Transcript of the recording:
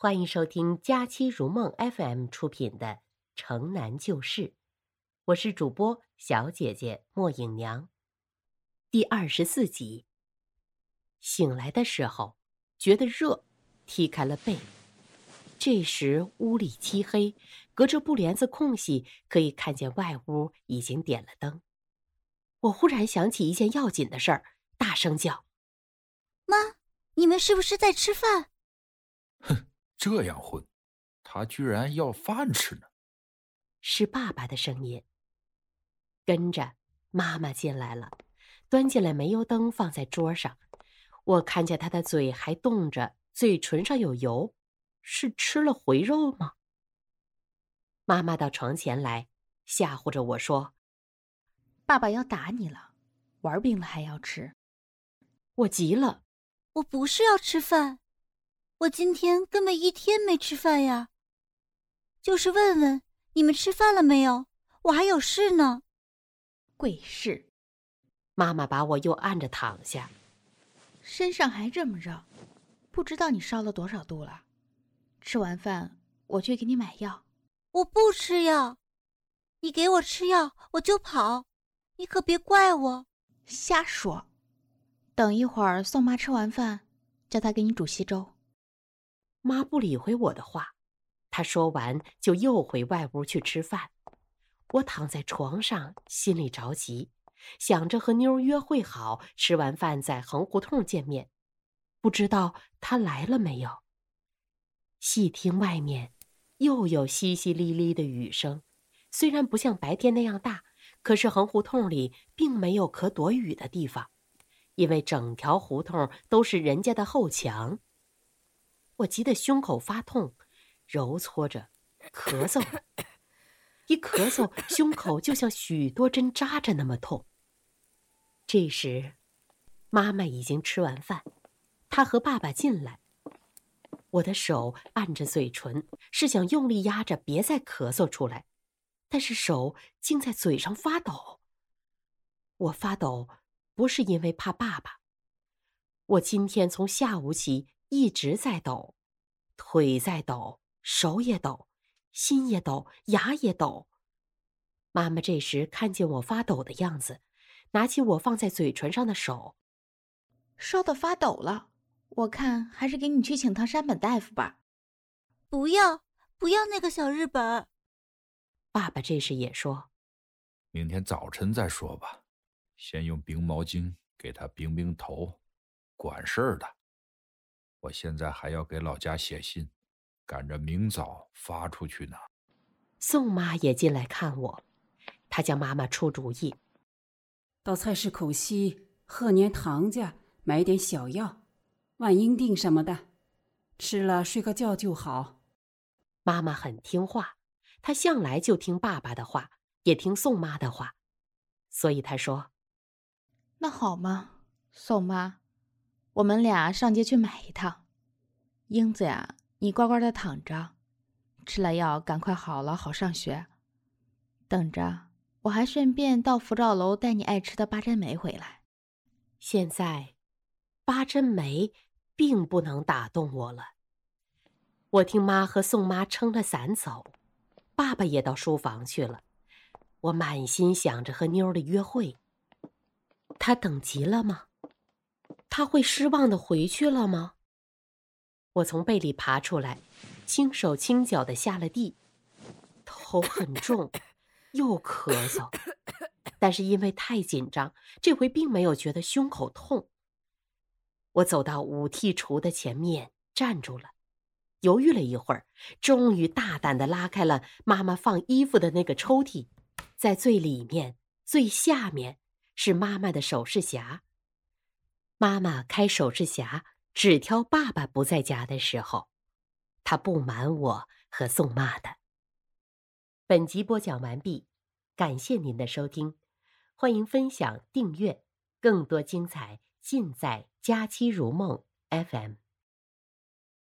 欢迎收听《佳期如梦 FM》出品的《城南旧事》，我是主播小姐姐莫影娘。第二十四集。醒来的时候，觉得热，踢开了被。这时屋里漆黑，隔着布帘子空隙，可以看见外屋已经点了灯。我忽然想起一件要紧的事儿，大声叫：“妈，你们是不是在吃饭？”哼，这样混，他居然要饭吃呢！是爸爸的声音。跟着妈妈进来了，端进来煤油灯放在桌上。我看见他的嘴还动着，嘴唇上有油，是吃了回肉吗？妈妈到床前来，吓唬着我说。爸爸要打你了，玩病了还要吃。我急了，我不是要吃饭，我今天根本一天没吃饭呀。就是问问你们吃饭了没有，我还有事呢。贵事，妈妈把我又按着躺下，身上还这么热，不知道你烧了多少度了。吃完饭我去给你买药。我不吃药，你给我吃药我就跑。你可别怪我，瞎说。等一会儿，宋妈吃完饭，叫她给你煮稀粥。妈不理会我的话，她说完就又回外屋去吃饭。我躺在床上，心里着急，想着和妞约会好，吃完饭在横胡同见面。不知道她来了没有。细听外面，又有淅淅沥沥的雨声，虽然不像白天那样大。可是横胡同里并没有可躲雨的地方，因为整条胡同都是人家的后墙。我急得胸口发痛，揉搓着，咳嗽，一咳嗽，胸口就像许多针扎着那么痛。这时，妈妈已经吃完饭，她和爸爸进来。我的手按着嘴唇，是想用力压着，别再咳嗽出来。但是手竟在嘴上发抖。我发抖，不是因为怕爸爸。我今天从下午起一直在抖，腿在抖，手也抖，心也抖，牙也抖。妈妈这时看见我发抖的样子，拿起我放在嘴唇上的手，烧得发抖了。我看还是给你去请趟山本大夫吧。不要，不要那个小日本。爸爸这时也说：“明天早晨再说吧，先用冰毛巾给他冰冰头，管事儿的。我现在还要给老家写信，赶着明早发出去呢。”宋妈也进来看我，她叫妈妈出主意：“到菜市口西贺年堂家买点小药，万应锭什么的，吃了睡个觉就好。”妈妈很听话。她向来就听爸爸的话，也听宋妈的话，所以她说：“那好吗，宋妈？我们俩上街去买一趟。英子呀，你乖乖的躺着，吃了药赶快好了，好上学。等着，我还顺便到福照楼带你爱吃的八珍梅回来。现在，八珍梅并不能打动我了。我听妈和宋妈撑着伞走。”爸爸也到书房去了，我满心想着和妞儿的约会。他等急了吗？他会失望的回去了吗？我从被里爬出来，轻手轻脚的下了地，头很重，又咳嗽，但是因为太紧张，这回并没有觉得胸口痛。我走到五屉橱的前面，站住了。犹豫了一会儿，终于大胆的拉开了妈妈放衣服的那个抽屉，在最里面、最下面是妈妈的首饰匣。妈妈开首饰匣，只挑爸爸不在家的时候，他不瞒我和宋妈的。本集播讲完毕，感谢您的收听，欢迎分享、订阅，更多精彩尽在《佳期如梦》FM。